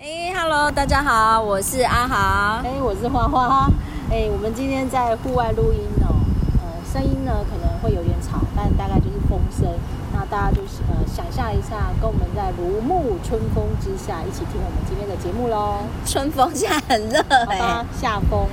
哎，Hello，大家好，我是阿豪。哎，我是花花。哎，我们今天在户外录音哦，呃，声音呢可能会有点吵，但大概就是风声。那大家就是呃想象一下，跟我们在如沐春风之下一起听我们今天的节目喽。春风现在很热哎，夏风。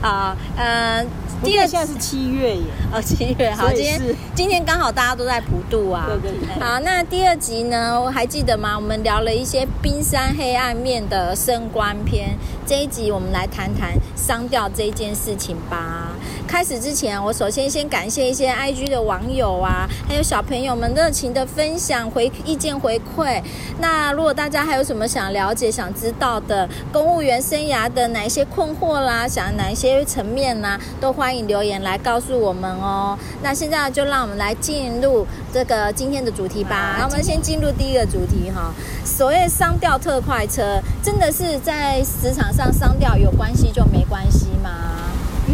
好，嗯。第二现在是七月耶，哦，七月好，今天今天刚好大家都在普渡啊，对对对。好，那第二集呢，我还记得吗？我们聊了一些冰山黑暗面的升官篇，这一集我们来谈谈商调这件事情吧。开始之前，我首先先感谢一些 IG 的网友啊，还有小朋友们热情的分享回意见回馈。那如果大家还有什么想了解、想知道的公务员生涯的哪一些困惑啦，想哪一些层面啦，都欢迎留言来告诉我们哦。那现在就让我们来进入这个今天的主题吧。那我们先进入第一个主题哈，所谓商调特快车，真的是在职场上商调有关系就没关系吗？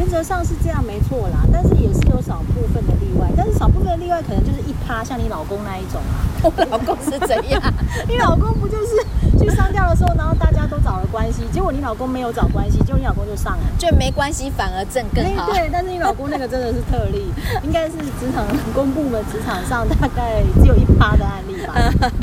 原则上是这样，没错啦，但是也是有少部分的例外。但是少部分的例外，可能就是一趴，像你老公那一种啊。我老公是怎样？你老公不就是去上吊的时候，然后大家都找了关系，结果你老公没有找关系，结果你老公就上了，就没关系反而挣更好。对，但是你老公那个真的是特例，应该是职场公部门职场上大概只有一趴的案例吧。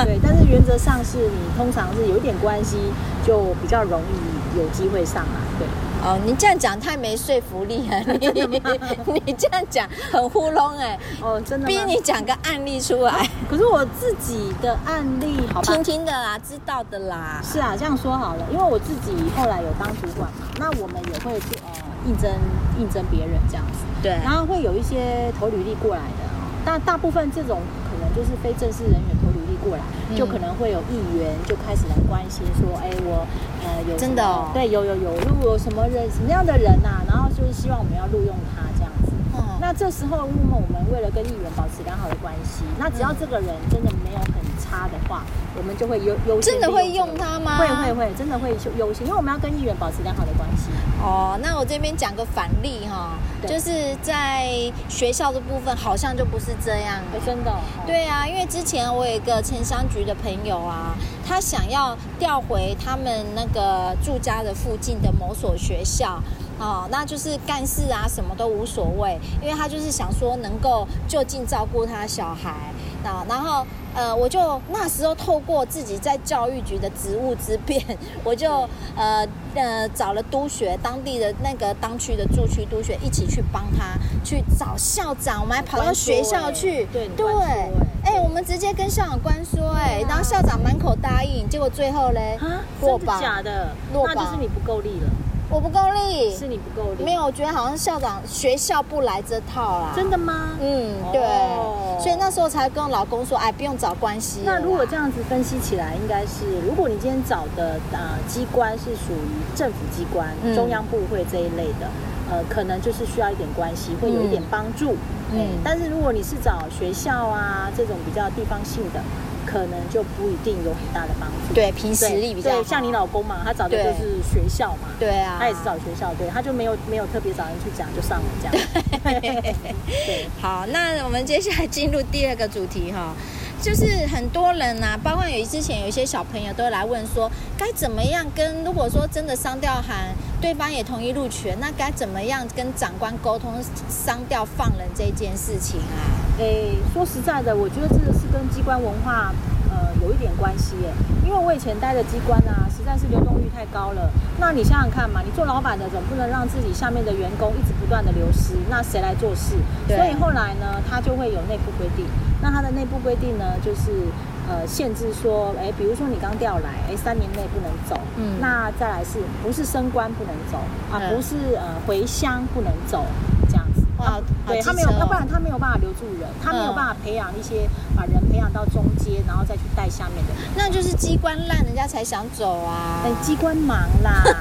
对，但是原则上是你通常是有一点关系，就比较容易有机会上啊。对。哦，你这样讲太没说服力了。你你这样讲很糊弄哎。哦，真的。逼你讲个案例出来。可是我自己的案例，好吧。听听的啦，知道的啦。是啊，这样说好了，因为我自己后来有当主管嘛，那我们也会去呃应征应征别人这样子。对。然后会有一些投履历过来的，但大部分这种可能就是非正式人员投履历过来，嗯、就可能会有议员就开始来关心说，哎，我。呃，有真的哦，对，有有有，如果有什么人什么样的人呐、啊，然后就是希望我们要录用他这样子。嗯，那这时候，那么我们为了跟议员保持良好的关系，那只要这个人真的没有很差的话，我们就会优优先。真的会用他吗？会会会，真的会优先，因为我们要跟议员保持良好的关系。哦，那我这边讲个反例哈，就是在学校的部分，好像就不是这样。真的？对啊，因为之前我有一个城乡局的朋友啊。他想要调回他们那个住家的附近的某所学校，哦，那就是干事啊，什么都无所谓，因为他就是想说能够就近照顾他小孩，啊，然后呃，我就那时候透过自己在教育局的职务之便，我就呃呃找了督学当地的那个当区的驻区督学一起去帮他去找校长，我们还跑到学校去，对对。哎、欸，我们直接跟校长官说、欸，哎、啊，然后校长满口答应，结果最后嘞，啊，真的假的？落榜，那就是你不够力了。我不够力，是你不够力。没有，我觉得好像校长学校不来这套啦。真的吗？嗯，对。哦、所以那时候才跟我老公说，哎，不用找关系。那如果这样子分析起来，应该是，如果你今天找的呃机关是属于政府机关、嗯、中央部会这一类的，呃，可能就是需要一点关系，会有一点帮助。嗯嗯，但是如果你是找学校啊这种比较地方性的，可能就不一定有很大的帮助。对，凭实力比较好。对，像你老公嘛，他找的就是学校嘛。对啊，他也是找学校，对，他就没有没有特别找人去讲，就上了这样。对，对好，那我们接下来进入第二个主题哈。就是很多人呐、啊，包括有之前有一些小朋友都来问说，该怎么样跟如果说真的商调函，对方也同意录取，那该怎么样跟长官沟通商调放人这件事情啊？诶，说实在的，我觉得这个是跟机关文化呃有一点关系耶，因为我以前待的机关啊，实在是流动率太高了。那你想想看嘛，你做老板的总不能让自己下面的员工一直不断的流失，那谁来做事？所以后来呢，他就会有内部规定。那他的内部规定呢，就是呃限制说，哎，比如说你刚调来，哎，三年内不能走。嗯。那再来是不是升官不能走啊？嗯、不是呃回乡不能走这样子。哇，对他没有，要不然他没有办法留住人，他没有办法培养一些把人培养到中阶，然后再去带下面的人。那就是机关烂，人家才想走啊。哎，机关忙啦。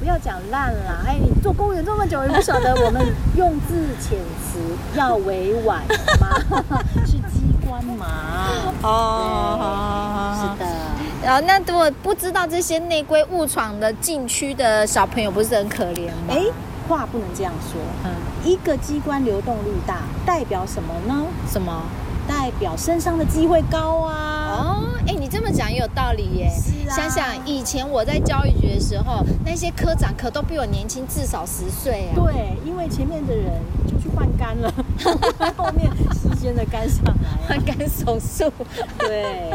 不要讲烂啦！哎，你做公务员这么久，也不晓得我们用字遣词要委婉吗？是机关嘛？哦，好好好，是的。然后那如果不知道这些内规误闯的禁区的小朋友，不是很可怜吗？哎，话不能这样说。嗯，一个机关流动率大，代表什么呢？什么？代表升上的机会高啊！哦，哎，你这么讲讲也有道理耶。是啊。想想以前我在教育局的时候，那些科长可都比我年轻至少十岁啊。对，因为前面的人就去换肝了，后面新鲜的肝上来换肝手术。对，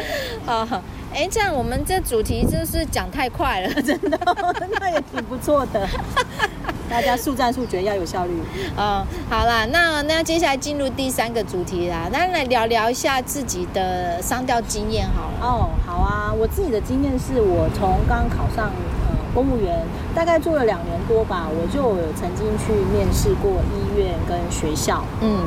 好好。哎，这样我们这主题就是讲太快了，真的，那也挺不错的。大家速战速决，要有效率。嗯，好啦，那那接下来进入第三个主题啦，那来聊聊一下自己的商调经验好了。哦，好啊，我自己的经验是我从刚考上呃公务员，大概做了两年多吧，我就有曾经去面试过医院跟学校。嗯。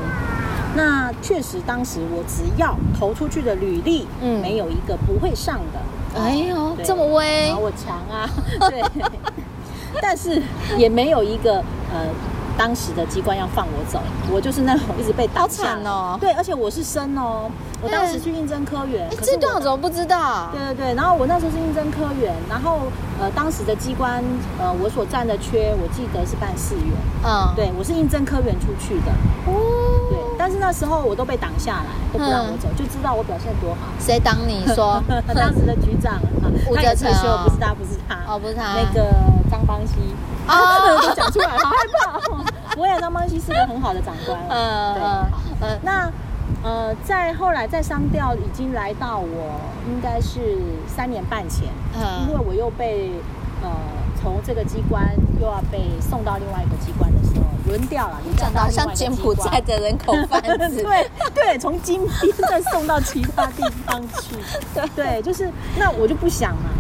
那确实，当时我只要投出去的履历，嗯，没有一个不会上的。哎呦，这么威！我强啊！对，但是也没有一个呃。当时的机关要放我走，我就是那种一直被打。好惨哦！对，而且我是生哦，我当时去应征科员。哎，这段我怎么不知道？对对对，然后我那时候是应征科员，然后呃，当时的机关呃，我所占的缺，我记得是办事员。嗯，对，我是应征科员出去的。哦，对，但是那时候我都被挡下来，都不让我走，就知道我表现多好。谁挡你说？当时的局长 吴哲成，不是他，不是他，哦，不是他，那个张邦熙。啊，都讲出来，好害怕。我也张邦熙是个很好的长官。嗯，对，呃，那呃，在后来在商调已经来到我应该是三年半前，嗯，因为我又被呃从这个机关又要被送到另外一个机关的时候，轮调了，你讲到像柬埔寨的人口贩子，对对，从金边再送到其他地方去，对 对，就是那我就不想嘛，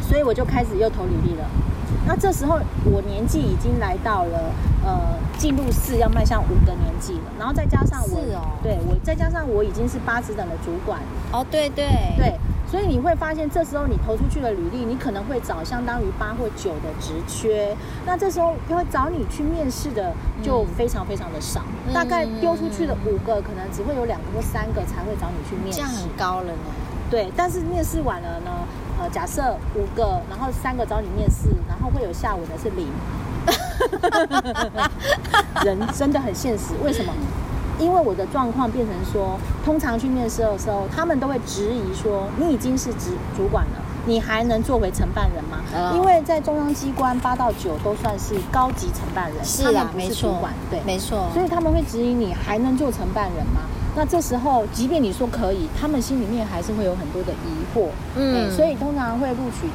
所以我就开始又投履历了。那这时候我年纪已经来到了，呃，进入四要迈向五的年纪了，然后再加上我，哦，对我再加上我已经是八职等的主管，哦，对对。对，所以你会发现这时候你投出去的履历，你可能会找相当于八或九的职缺，那这时候就会找你去面试的就非常非常的少，嗯、大概丢出去的五个，可能只会有两个或三个才会找你去面试，这样很高了呢。对，但是面试完了呢？呃，假设五个，然后三个找你面试，然后会有下午的是零。人真的很现实，为什么？因为我的状况变成说，通常去面试的时候，他们都会质疑说，你已经是主主管了，你还能作为承办人吗？哦、因为在中央机关八到九都算是高级承办人，是啊，没错，对，没错，所以他们会质疑你还能做承办人吗？那这时候，即便你说可以，他们心里面还是会有很多的疑惑，嗯，嗯，所以通常会录取。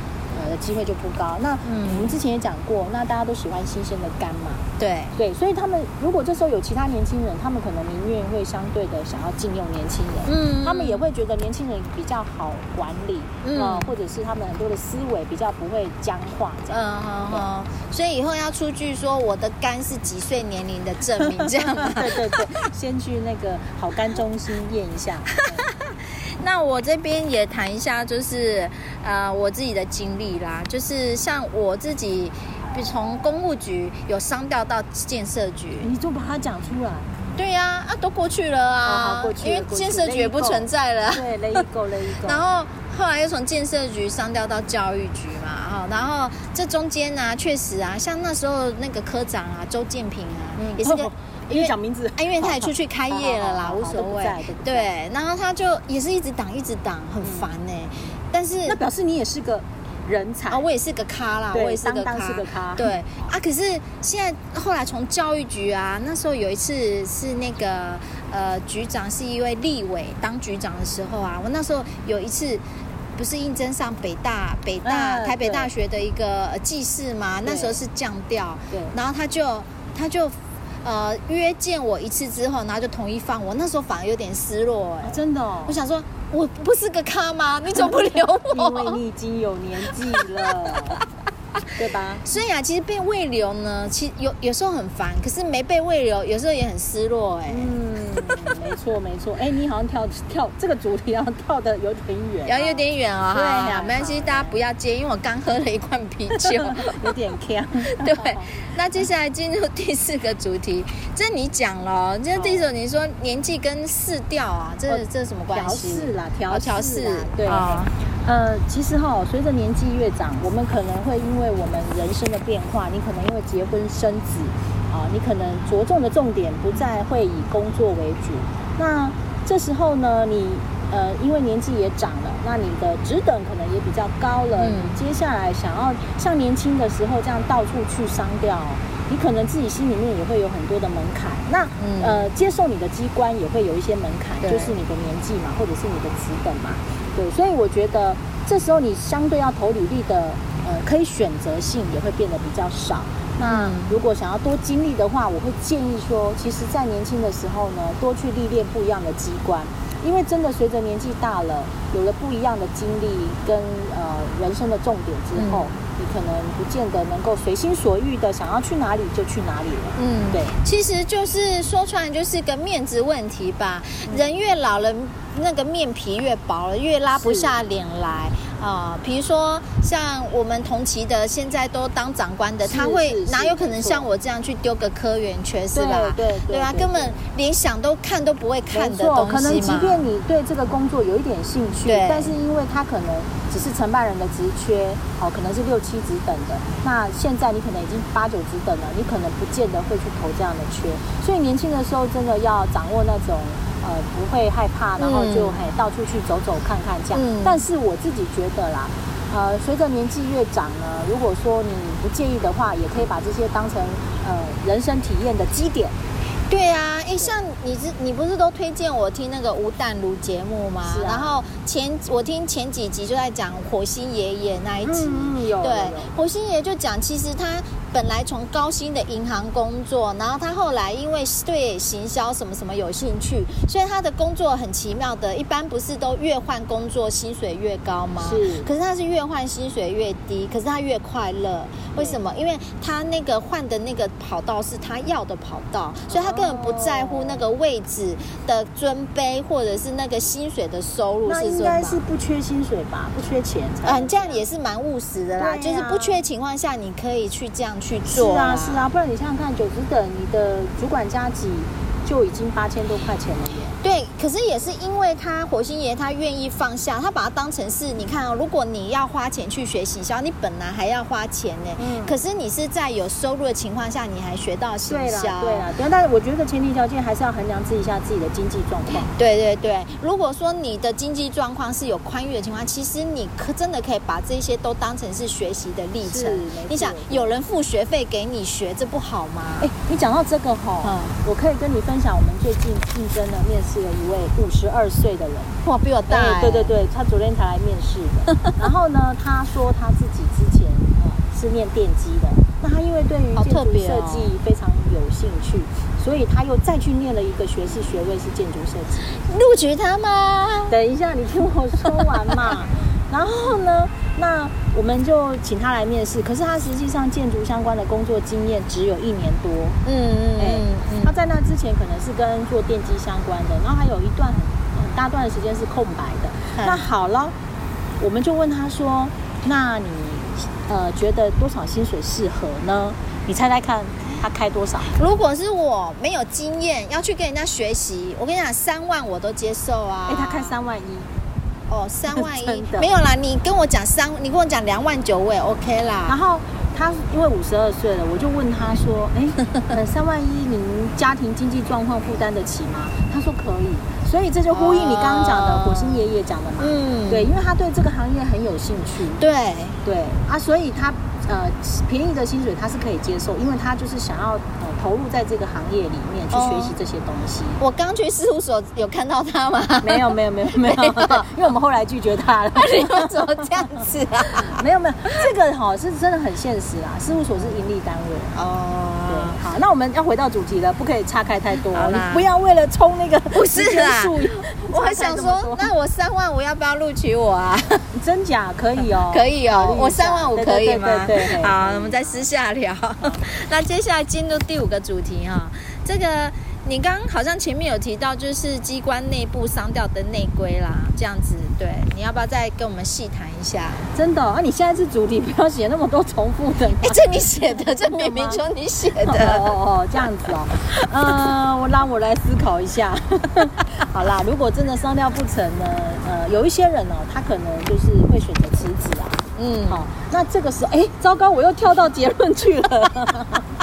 的机会就不高。那我们之前也讲过，那大家都喜欢新鲜的肝嘛。对对，所以他们如果这时候有其他年轻人，他们可能宁愿会相对的想要禁用年轻人。嗯，他们也会觉得年轻人比较好管理，嗯，或者是他们很多的思维比较不会僵化这样。嗯嗯嗯。所以以后要出具说我的肝是几岁年龄的证明，这样。对对对，先去那个好肝中心验一下。那我这边也谈一下，就是呃我自己的经历啦，就是像我自己，比从公务局有商调到建设局，你就把它讲出来。对呀，啊都过去了啊，因为建设局也不存在了。对，雷一够，雷一够。然后后来又从建设局上调到教育局嘛，哈，然后这中间呢，确实啊，像那时候那个科长啊，周建平啊，也是个。因为讲名字，因为他也出去开业了啦，无所谓。对，然后他就也是一直挡，一直挡，很烦呢。但是那表示你也是个人才。啊，我也是个咖啦，我也是个咖。对。啊，可是现在后来从教育局啊，那时候有一次是那个呃局长是一位立委当局长的时候啊，我那时候有一次不是应征上北大北大台北大学的一个技士嘛，那时候是降调，对，然后他就他就。呃，约见我一次之后，然后就同意放我。那时候反而有点失落，哎、啊，真的、哦。我想说，我不是个咖吗？你怎么不留我？因为你已经有年纪了。对吧？所以啊，其实被未留呢，其实有有时候很烦，可是没被未留，有时候也很失落、欸，哎。嗯，没错没错。哎、欸，你好像跳跳这个主题要跳的有点远、啊，要有点远哦。对呀、啊，没关系，大家不要接，因为我刚喝了一罐啤酒，有点呛。对，那接下来进入第四个主题，这你讲了，这第四你说年纪跟四调啊，这、哦、这什么关系？调调调适，对。哦呃，其实哈，随着年纪越长，我们可能会因为我们人生的变化，你可能因为结婚生子，啊，你可能着重的重点不再会以工作为主。那这时候呢，你呃，因为年纪也长了，那你的职等可能也比较高了，嗯、你接下来想要像年轻的时候这样到处去商调，你可能自己心里面也会有很多的门槛。那、嗯、呃，接受你的机关也会有一些门槛，就是你的年纪嘛，或者是你的职等嘛。对，所以我觉得这时候你相对要投履历的，呃，可以选择性也会变得比较少。那如果想要多经历的话，我会建议说，其实，在年轻的时候呢，多去历练不一样的机关，因为真的随着年纪大了，有了不一样的经历跟呃人生的重点之后，嗯、你可能不见得能够随心所欲的想要去哪里就去哪里了。嗯，对，其实就是说出来就是个面子问题吧。嗯、人越老了，那个面皮越薄了，越拉不下脸来。啊，比如说像我们同期的，现在都当长官的，他会哪有可能像我这样去丢个科员缺，是吧？对对对啊，根本连想都看都不会看的东西嘛。可能即便你对这个工作有一点兴趣，但是因为他可能只是承办人的职缺，好，可能是六七职等的。那现在你可能已经八九职等了，你可能不见得会去投这样的缺。所以年轻的时候真的要掌握那种。呃，不会害怕，然后就嘿到处去走走看看这样。嗯、但是我自己觉得啦，呃，随着年纪越长呢，如果说你不介意的话，也可以把这些当成呃人生体验的基点。对啊，哎，像你是你不是都推荐我听那个吴淡如节目吗？是啊。然后前我听前几集就在讲火星爷爷那一集，嗯、有。对，火星爷爷就讲，其实他。本来从高薪的银行工作，然后他后来因为对行销什么什么有兴趣，所以他的工作很奇妙的，一般不是都越换工作薪水越高吗？是。可是他是越换薪水越低，可是他越快乐。为什么？因为他那个换的那个跑道是他要的跑道，所以他根本不在乎那个位置的尊卑，或者是那个薪水的收入是。应该是不缺薪水吧？不缺钱。嗯，这样也是蛮务实的啦，啊、就是不缺情况下，你可以去这样。去做是啊是啊，不然你想想看，九十等你的主管加级就已经八千多块钱了耶。对，可是也是因为他火星爷他愿意放下，他把它当成是，你看哦，如果你要花钱去学行销，你本来还要花钱呢。嗯。可是你是在有收入的情况下，你还学到行销。对啦，对啦。但是我觉得前提条件还是要衡量自己一下自己的经济状况。对对对，如果说你的经济状况是有宽裕的情况，其实你可真的可以把这些都当成是学习的历程。你想有人付学费给你学，这不好吗？哎，你讲到这个哈，嗯，我可以跟你分享我们最近竞争的面试。是一位五十二岁的人，哇，比我大、欸。对对对，他昨天才来面试的。然后呢，他说他自己之前呃是念电机的，那他因为对于建筑设计非常有兴趣，哦、所以他又再去念了一个学士学位，是建筑设计。录取他吗？等一下，你听我说完嘛。然后呢，那我们就请他来面试。可是他实际上建筑相关的工作经验只有一年多。嗯嗯嗯嗯。他在那之前可能是跟做电机相关的，然后还有一段很很大段的时间是空白的。嗯、那好了，我们就问他说：“那你呃觉得多少薪水适合呢？你猜猜看，他开多少？如果是我没有经验要去跟人家学习，我跟你讲，三万我都接受啊。哎，他开三万一。哦，三万一 的没有啦，你跟我讲三，你跟我讲两万九，我也 OK 啦。然后他因为五十二岁了，我就问他说：“哎，三万一，您家庭经济状况负担得起吗？”他说可以，所以这就呼应你刚刚讲的火星爷爷讲的嘛。嗯，对，因为他对这个行业很有兴趣。对对啊，所以他呃便宜的薪水他是可以接受，因为他就是想要呃。投入在这个行业里面去学习这些东西。我刚去事务所有看到他吗？没有，没有，没有，没有，因为我们后来拒绝他了。你为什么这样子啊？没有，没有，这个哈是真的很现实啊。事务所是盈利单位哦。对，好，那我们要回到主题了，不可以岔开太多。你不要为了冲那个不是啊。我还想说，那我三万五要不要录取我啊？真假可以哦，可以哦。我三万五可以吗？对，好，我们再私下聊。那接下来进入第五个。主题哈，这个你刚刚好像前面有提到，就是机关内部商调的内规啦，这样子，对，你要不要再跟我们细谈一下？真的啊，你现在是主题，不要写那么多重复的。哎，这你写的，这明明就你写的。哦哦，这样子哦。嗯，我让我来思考一下。好啦，如果真的商调不成呢？呃，有一些人哦，他可能就是会选择辞职啊。嗯，好，那这个时候，哎，糟糕，我又跳到结论去了。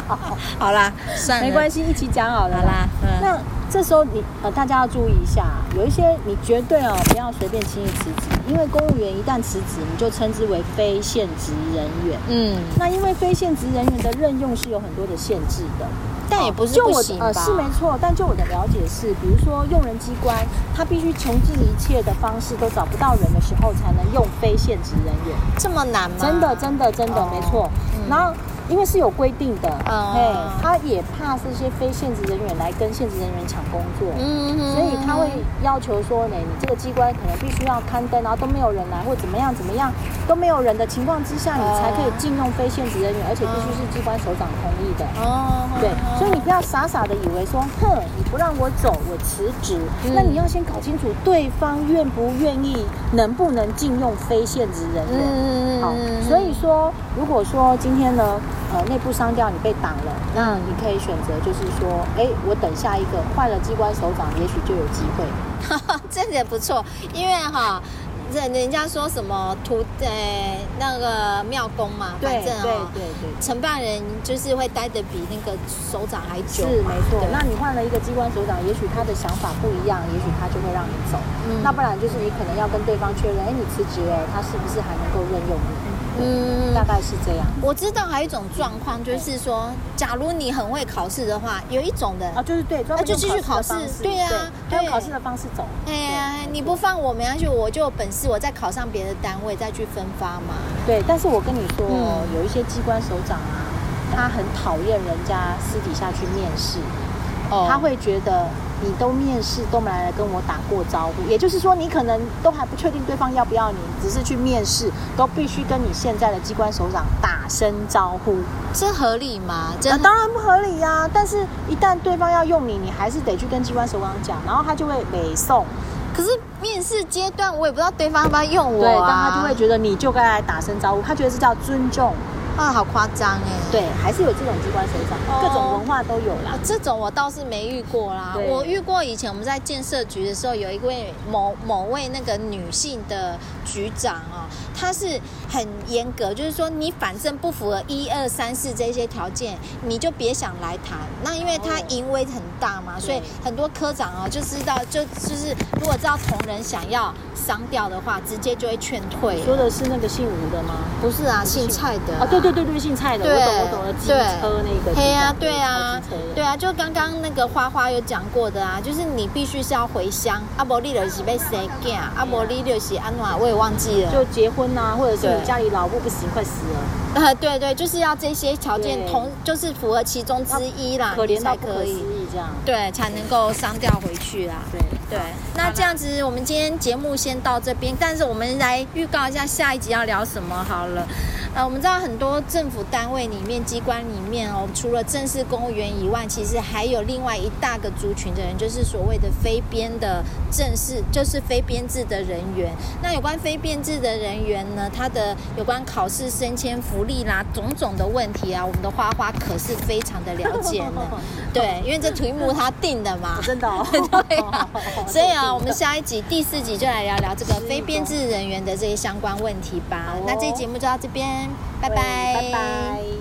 好啦，算了，没关系，一起讲好了。好啦，嗯、那这时候你呃，大家要注意一下，有一些你绝对哦，不要随便轻易辞职，因为公务员一旦辞职，你就称之为非现职人员。嗯，那因为非现职人员的任用是有很多的限制的。但也不是不行吧？呃，是没错。但就我的了解是，比如说用人机关，他必须穷尽一切的方式都找不到人的时候，才能用非现职人员。这么难吗？真的，真的，真的，哦、没错。嗯、然后。因为是有规定的，哎、嗯，他也怕这些非现职人员来跟现职人员抢工作，嗯，所以他会要求说呢，你这个机关可能必须要刊登，然后都没有人来，或怎么样怎么样都没有人的情况之下，你才可以禁用非现职人员，而且必须是机关首长同意的，哦，对，所以你不要傻傻的以为说，哼，你不让我走，我辞职，嗯、那你要先搞清楚对方愿不愿意，能不能禁用非现职人员，嗯，好，所以说，如果说今天呢。呃，内部商调你被挡了，那你可以选择，就是说，哎，我等下一个换了机关首长，也许就有机会。这点不错，因为哈，人人家说什么土呃那个庙公嘛，反正哦，对对对，承办人就是会待的比那个首长还久。是没错。那你换了一个机关首长，也许他的想法不一样，也许他就会让你走。嗯。那不然就是你可能要跟对方确认，哎，你辞职了，他是不是还能够任用你？嗯，大概是这样。我知道还有一种状况，就是说，假如你很会考试的话，有一种的啊，就是对，那就继续考试，对呀，用考试的方式走。哎呀，你不放我没关系，我就本事，我再考上别的单位再去分发嘛。对，但是我跟你说，有一些机关首长啊，他很讨厌人家私底下去面试，他会觉得。你都面试都没来跟我打过招呼，也就是说，你可能都还不确定对方要不要你，只是去面试，都必须跟你现在的机关首长打声招呼，这合理吗？这、呃、当然不合理呀、啊！但是，一旦对方要用你，你还是得去跟机关首长讲，然后他就会北送。可是面试阶段，我也不知道对方要不要用我、啊，对，但他就会觉得你就该来打声招呼，他觉得是叫尊重。啊，好夸张哎！对，还是有这种机关首长，哦、各种文化都有啦。这种我倒是没遇过啦。我遇过以前我们在建设局的时候，有一位某某位那个女性的局长哦，她是很严格，就是说你反正不符合一二三四这些条件，你就别想来谈。那因为他淫威很大嘛，哦、所以很多科长啊、哦、就知道，就就是如果知道同仁想要商调的话，直接就会劝退。说的是那个姓吴的吗？不是啊，姓蔡的、啊。哦，对。对对对，姓蔡的，对我懂我懂了，机车那个，对啊，对啊，对啊，就刚刚那个花花有讲过的啊，就是你必须是要回乡，阿伯利的是被谁干，阿伯利的是安娜，我也忘记了，就结婚啊，或者是你家里老婆不行，快死了，呃，对对，就是要这些条件同，就是符合其中之一啦，可怜到不可思议这样，对，才能够商调回去啦，对。对，那这样子，我们今天节目先到这边，但是我们来预告一下下一集要聊什么好了。呃，我们知道很多政府单位里面、机关里面哦，除了正式公务员以外，其实还有另外一大个族群的人，就是所谓的非编的正式，就是非编制的人员。那有关非编制的人员呢，他的有关考试、升迁、福利啦，种种的问题啊，我们的花花可是非常的了解呢。对，因为这题目他定的嘛，真的、哦。对啊，所以啊，我们下一集第四集就来聊聊这个非编制人员的这些相关问题吧。那这期节目就到这边。拜拜。